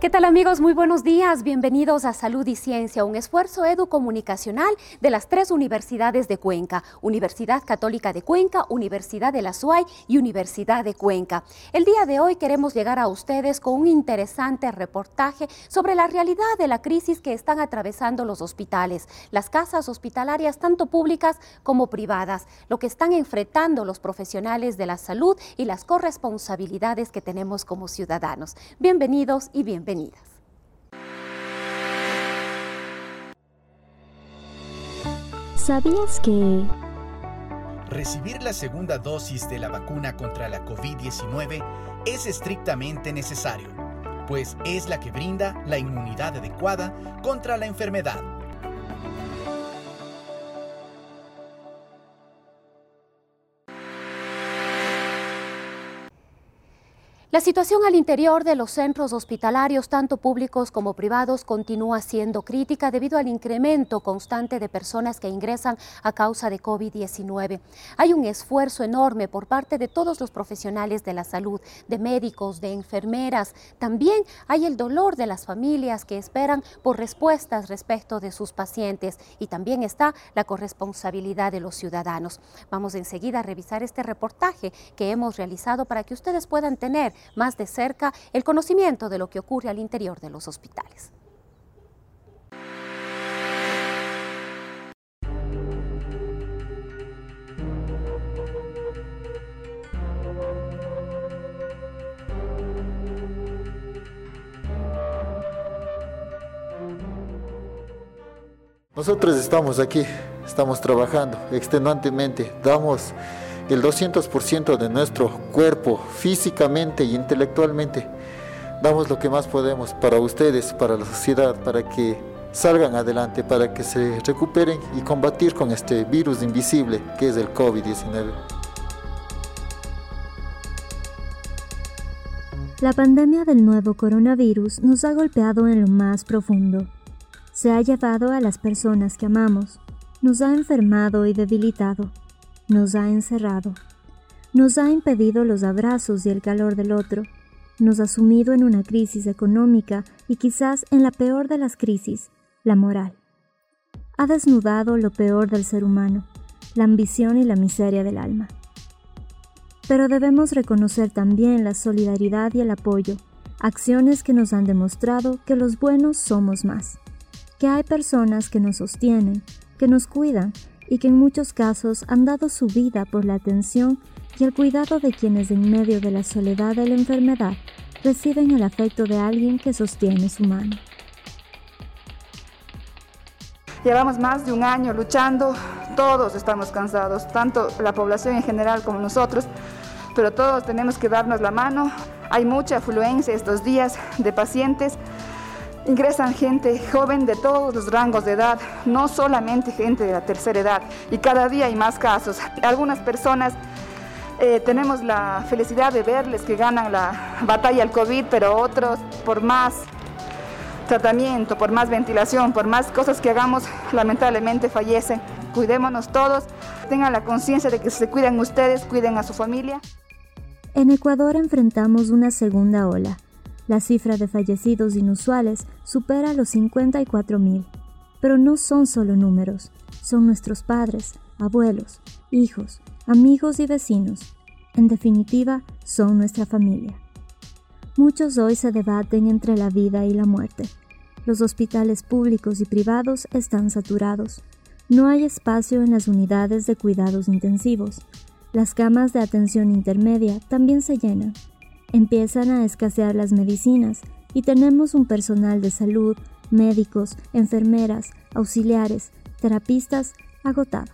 ¿Qué tal amigos? Muy buenos días. Bienvenidos a Salud y Ciencia, un esfuerzo educomunicacional de las tres universidades de Cuenca, Universidad Católica de Cuenca, Universidad de la SUAY y Universidad de Cuenca. El día de hoy queremos llegar a ustedes con un interesante reportaje sobre la realidad de la crisis que están atravesando los hospitales, las casas hospitalarias tanto públicas como privadas, lo que están enfrentando los profesionales de la salud y las corresponsabilidades que tenemos como ciudadanos. Bienvenidos y bienvenidos bienvenidas. ¿Sabías que... Recibir la segunda dosis de la vacuna contra la COVID-19 es estrictamente necesario, pues es la que brinda la inmunidad adecuada contra la enfermedad La situación al interior de los centros hospitalarios, tanto públicos como privados, continúa siendo crítica debido al incremento constante de personas que ingresan a causa de COVID-19. Hay un esfuerzo enorme por parte de todos los profesionales de la salud, de médicos, de enfermeras. También hay el dolor de las familias que esperan por respuestas respecto de sus pacientes y también está la corresponsabilidad de los ciudadanos. Vamos enseguida a revisar este reportaje que hemos realizado para que ustedes puedan tener más de cerca el conocimiento de lo que ocurre al interior de los hospitales. Nosotros estamos aquí, estamos trabajando extenuantemente, damos el 200% de nuestro cuerpo, físicamente y intelectualmente. Damos lo que más podemos para ustedes, para la sociedad, para que salgan adelante, para que se recuperen y combatir con este virus invisible que es el COVID-19. La pandemia del nuevo coronavirus nos ha golpeado en lo más profundo. Se ha llevado a las personas que amamos, nos ha enfermado y debilitado nos ha encerrado, nos ha impedido los abrazos y el calor del otro, nos ha sumido en una crisis económica y quizás en la peor de las crisis, la moral. Ha desnudado lo peor del ser humano, la ambición y la miseria del alma. Pero debemos reconocer también la solidaridad y el apoyo, acciones que nos han demostrado que los buenos somos más, que hay personas que nos sostienen, que nos cuidan y que en muchos casos han dado su vida por la atención y el cuidado de quienes en medio de la soledad de la enfermedad reciben el afecto de alguien que sostiene su mano. Llevamos más de un año luchando, todos estamos cansados, tanto la población en general como nosotros, pero todos tenemos que darnos la mano. Hay mucha afluencia estos días de pacientes ingresan gente joven de todos los rangos de edad, no solamente gente de la tercera edad. Y cada día hay más casos. Algunas personas eh, tenemos la felicidad de verles que ganan la batalla al COVID, pero otros por más tratamiento, por más ventilación, por más cosas que hagamos, lamentablemente fallecen. Cuidémonos todos, tengan la conciencia de que se cuiden ustedes, cuiden a su familia. En Ecuador enfrentamos una segunda ola la cifra de fallecidos inusuales supera los 54.000. Pero no son solo números, son nuestros padres, abuelos, hijos, amigos y vecinos. En definitiva, son nuestra familia. Muchos hoy se debaten entre la vida y la muerte. Los hospitales públicos y privados están saturados. No hay espacio en las unidades de cuidados intensivos. Las camas de atención intermedia también se llenan Empiezan a escasear las medicinas y tenemos un personal de salud, médicos, enfermeras, auxiliares, terapistas agotados.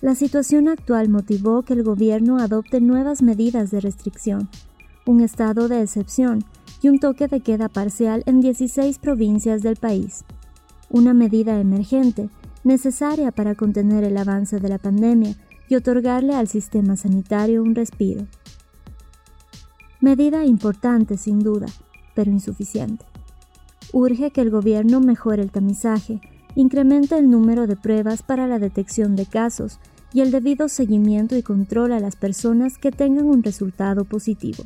La situación actual motivó que el gobierno adopte nuevas medidas de restricción, un estado de excepción y un toque de queda parcial en 16 provincias del país. Una medida emergente, necesaria para contener el avance de la pandemia y otorgarle al sistema sanitario un respiro. Medida importante sin duda, pero insuficiente. Urge que el gobierno mejore el tamizaje, incremente el número de pruebas para la detección de casos y el debido seguimiento y control a las personas que tengan un resultado positivo.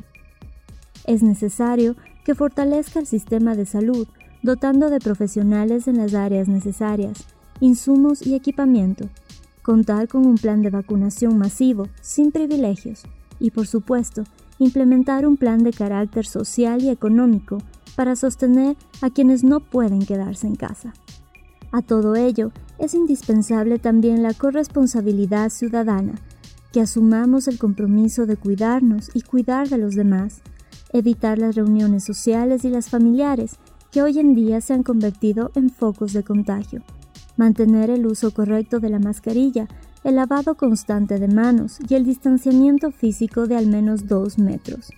Es necesario que fortalezca el sistema de salud, dotando de profesionales en las áreas necesarias, insumos y equipamiento, contar con un plan de vacunación masivo, sin privilegios, y por supuesto, implementar un plan de carácter social y económico para sostener a quienes no pueden quedarse en casa. A todo ello, es indispensable también la corresponsabilidad ciudadana, que asumamos el compromiso de cuidarnos y cuidar de los demás, evitar las reuniones sociales y las familiares, que hoy en día se han convertido en focos de contagio, mantener el uso correcto de la mascarilla, el lavado constante de manos y el distanciamiento físico de al menos dos metros.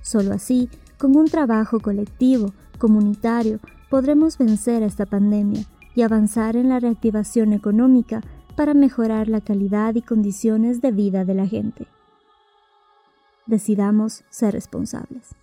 Solo así, con un trabajo colectivo, comunitario, podremos vencer esta pandemia y avanzar en la reactivación económica para mejorar la calidad y condiciones de vida de la gente. Decidamos ser responsables.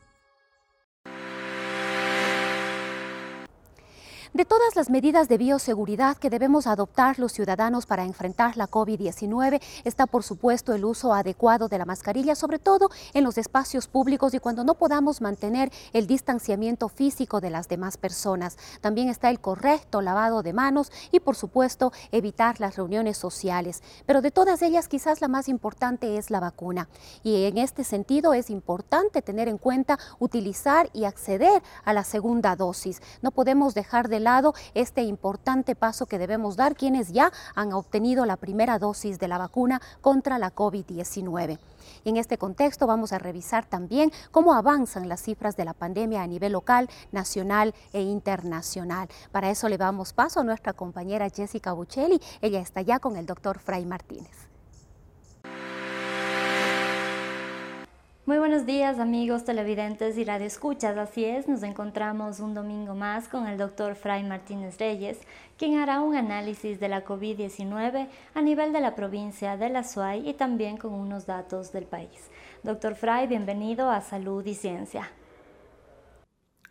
De todas las medidas de bioseguridad que debemos adoptar los ciudadanos para enfrentar la COVID-19 está por supuesto el uso adecuado de la mascarilla, sobre todo en los espacios públicos y cuando no podamos mantener el distanciamiento físico de las demás personas. También está el correcto lavado de manos y por supuesto evitar las reuniones sociales. Pero de todas ellas quizás la más importante es la vacuna. Y en este sentido es importante tener en cuenta utilizar y acceder a la segunda dosis. No podemos dejar de lado este importante paso que debemos dar quienes ya han obtenido la primera dosis de la vacuna contra la COVID-19. Y en este contexto vamos a revisar también cómo avanzan las cifras de la pandemia a nivel local, nacional e internacional. Para eso le damos paso a nuestra compañera Jessica Buccelli. Ella está ya con el doctor Fray Martínez. Muy buenos días amigos televidentes y radioescuchas, así es, nos encontramos un domingo más con el doctor Fray Martínez Reyes, quien hará un análisis de la COVID-19 a nivel de la provincia de La Suay y también con unos datos del país. Doctor Fray, bienvenido a Salud y Ciencia.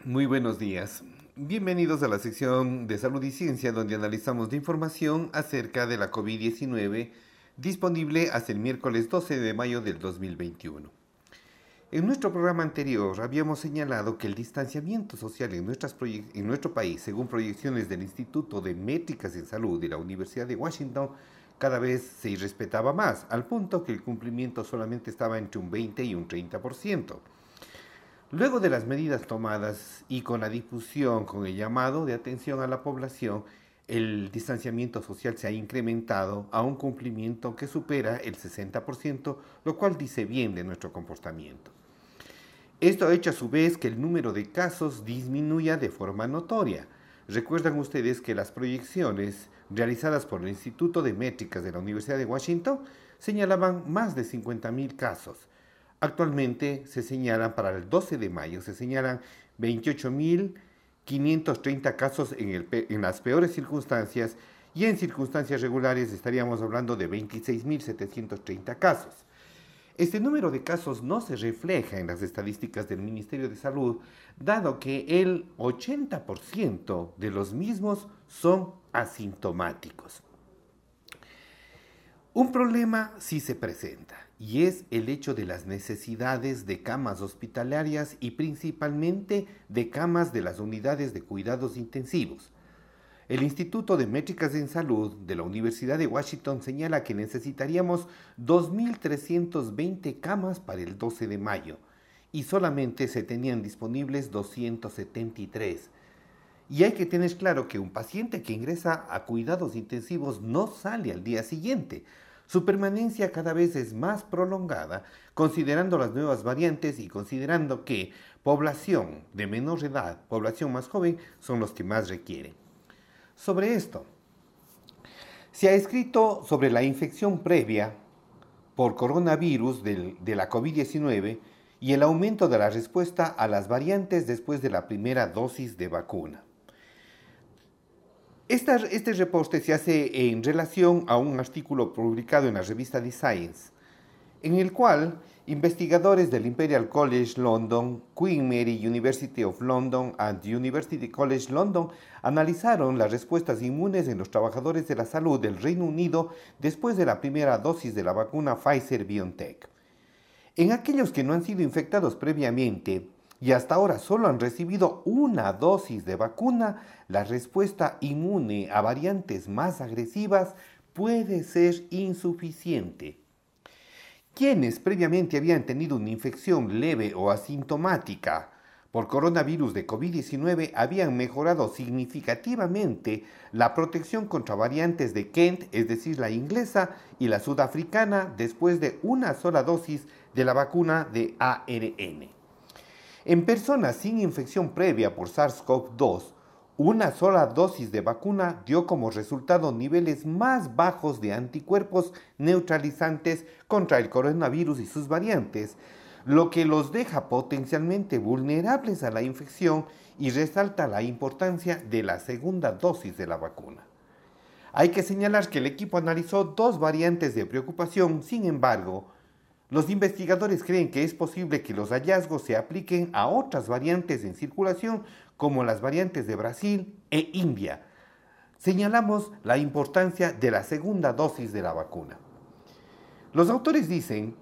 Muy buenos días. Bienvenidos a la sección de Salud y Ciencia donde analizamos la información acerca de la COVID-19 disponible hasta el miércoles 12 de mayo del 2021. En nuestro programa anterior habíamos señalado que el distanciamiento social en, nuestro país, según proyecciones del Instituto de Métricas en Salud de la Universidad de Washington, cada vez se irrespetaba más, al punto que el cumplimiento solamente estaba entre un 20 y un 30%. Luego de las medidas tomadas y con la difusión, con el llamado de atención a la población, el distanciamiento social se ha incrementado a un cumplimiento que supera el 60%, lo cual dice bien de nuestro comportamiento. Esto ha hecho a su vez que el número de casos disminuya de forma notoria. Recuerdan ustedes que las proyecciones realizadas por el Instituto de Métricas de la Universidad de Washington señalaban más de 50.000 casos. Actualmente se señalan para el 12 de mayo, se señalan 28.530 casos en, en las peores circunstancias y en circunstancias regulares estaríamos hablando de 26.730 casos. Este número de casos no se refleja en las estadísticas del Ministerio de Salud, dado que el 80% de los mismos son asintomáticos. Un problema sí se presenta y es el hecho de las necesidades de camas hospitalarias y principalmente de camas de las unidades de cuidados intensivos. El Instituto de Métricas en Salud de la Universidad de Washington señala que necesitaríamos 2.320 camas para el 12 de mayo y solamente se tenían disponibles 273. Y hay que tener claro que un paciente que ingresa a cuidados intensivos no sale al día siguiente. Su permanencia cada vez es más prolongada, considerando las nuevas variantes y considerando que población de menor edad, población más joven, son los que más requieren sobre esto. Se ha escrito sobre la infección previa por coronavirus de la COVID-19 y el aumento de la respuesta a las variantes después de la primera dosis de vacuna. este reporte se hace en relación a un artículo publicado en la revista The Science, en el cual investigadores del Imperial College London, Queen Mary University of London and University College London analizaron las respuestas inmunes en los trabajadores de la salud del Reino Unido después de la primera dosis de la vacuna Pfizer BioNTech. En aquellos que no han sido infectados previamente y hasta ahora solo han recibido una dosis de vacuna, la respuesta inmune a variantes más agresivas puede ser insuficiente. Quienes previamente habían tenido una infección leve o asintomática por coronavirus de COVID-19 habían mejorado significativamente la protección contra variantes de Kent, es decir, la inglesa y la sudafricana, después de una sola dosis de la vacuna de ARN. En personas sin infección previa por SARS-CoV-2, una sola dosis de vacuna dio como resultado niveles más bajos de anticuerpos neutralizantes contra el coronavirus y sus variantes, lo que los deja potencialmente vulnerables a la infección y resalta la importancia de la segunda dosis de la vacuna. Hay que señalar que el equipo analizó dos variantes de preocupación, sin embargo, los investigadores creen que es posible que los hallazgos se apliquen a otras variantes en circulación, como las variantes de Brasil e India. Señalamos la importancia de la segunda dosis de la vacuna. Los autores dicen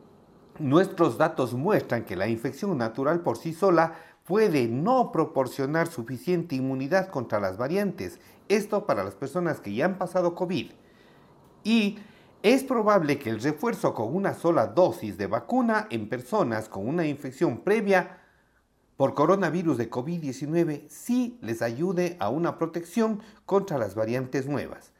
Nuestros datos muestran que la infección natural por sí sola puede no proporcionar suficiente inmunidad contra las variantes, esto para las personas que ya han pasado COVID. Y es probable que el refuerzo con una sola dosis de vacuna en personas con una infección previa por coronavirus de COVID-19 sí les ayude a una protección contra las variantes nuevas.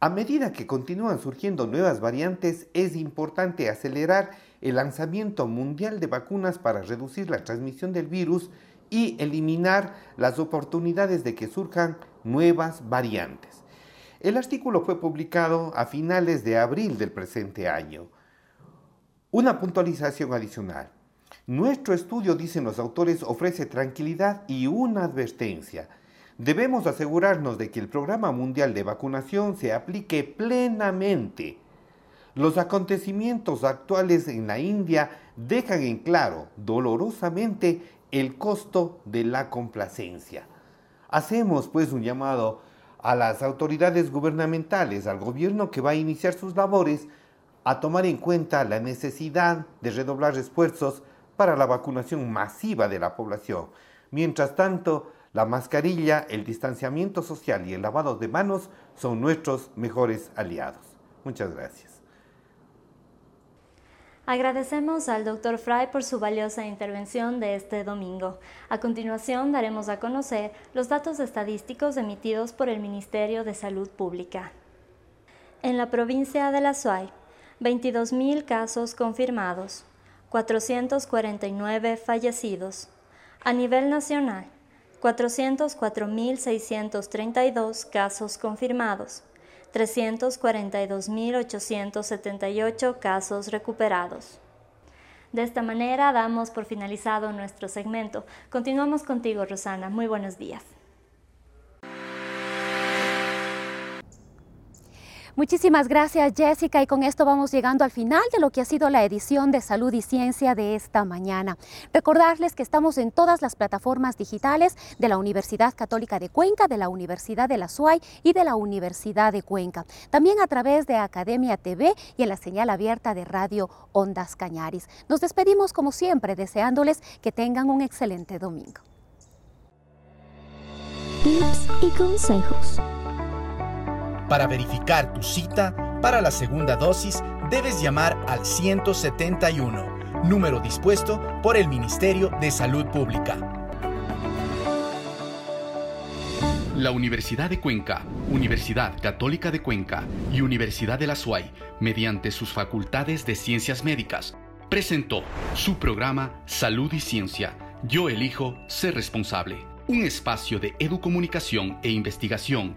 A medida que continúan surgiendo nuevas variantes, es importante acelerar el lanzamiento mundial de vacunas para reducir la transmisión del virus y eliminar las oportunidades de que surjan nuevas variantes. El artículo fue publicado a finales de abril del presente año. Una puntualización adicional. Nuestro estudio, dicen los autores, ofrece tranquilidad y una advertencia. Debemos asegurarnos de que el programa mundial de vacunación se aplique plenamente los acontecimientos actuales en la India dejan en claro dolorosamente el costo de la complacencia. Hacemos pues un llamado a las autoridades gubernamentales, al gobierno que va a iniciar sus labores, a tomar en cuenta la necesidad de redoblar esfuerzos para la vacunación masiva de la población. Mientras tanto, la mascarilla, el distanciamiento social y el lavado de manos son nuestros mejores aliados. Muchas gracias. Agradecemos al Dr. Fry por su valiosa intervención de este domingo. A continuación daremos a conocer los datos estadísticos emitidos por el Ministerio de Salud Pública. En la provincia de La Suay, 22.000 casos confirmados, 449 fallecidos. A nivel nacional, 404.632 casos confirmados, 342.878 casos recuperados. De esta manera damos por finalizado nuestro segmento. Continuamos contigo, Rosana. Muy buenos días. Muchísimas gracias Jessica y con esto vamos llegando al final de lo que ha sido la edición de Salud y Ciencia de esta mañana. Recordarles que estamos en todas las plataformas digitales de la Universidad Católica de Cuenca, de la Universidad de la SUAY y de la Universidad de Cuenca. También a través de Academia TV y en la señal abierta de Radio Ondas Cañaris. Nos despedimos como siempre deseándoles que tengan un excelente domingo. Tips y consejos. Para verificar tu cita para la segunda dosis, debes llamar al 171, número dispuesto por el Ministerio de Salud Pública. La Universidad de Cuenca, Universidad Católica de Cuenca y Universidad de la SUAY, mediante sus facultades de ciencias médicas, presentó su programa Salud y Ciencia. Yo elijo ser responsable. Un espacio de educomunicación e investigación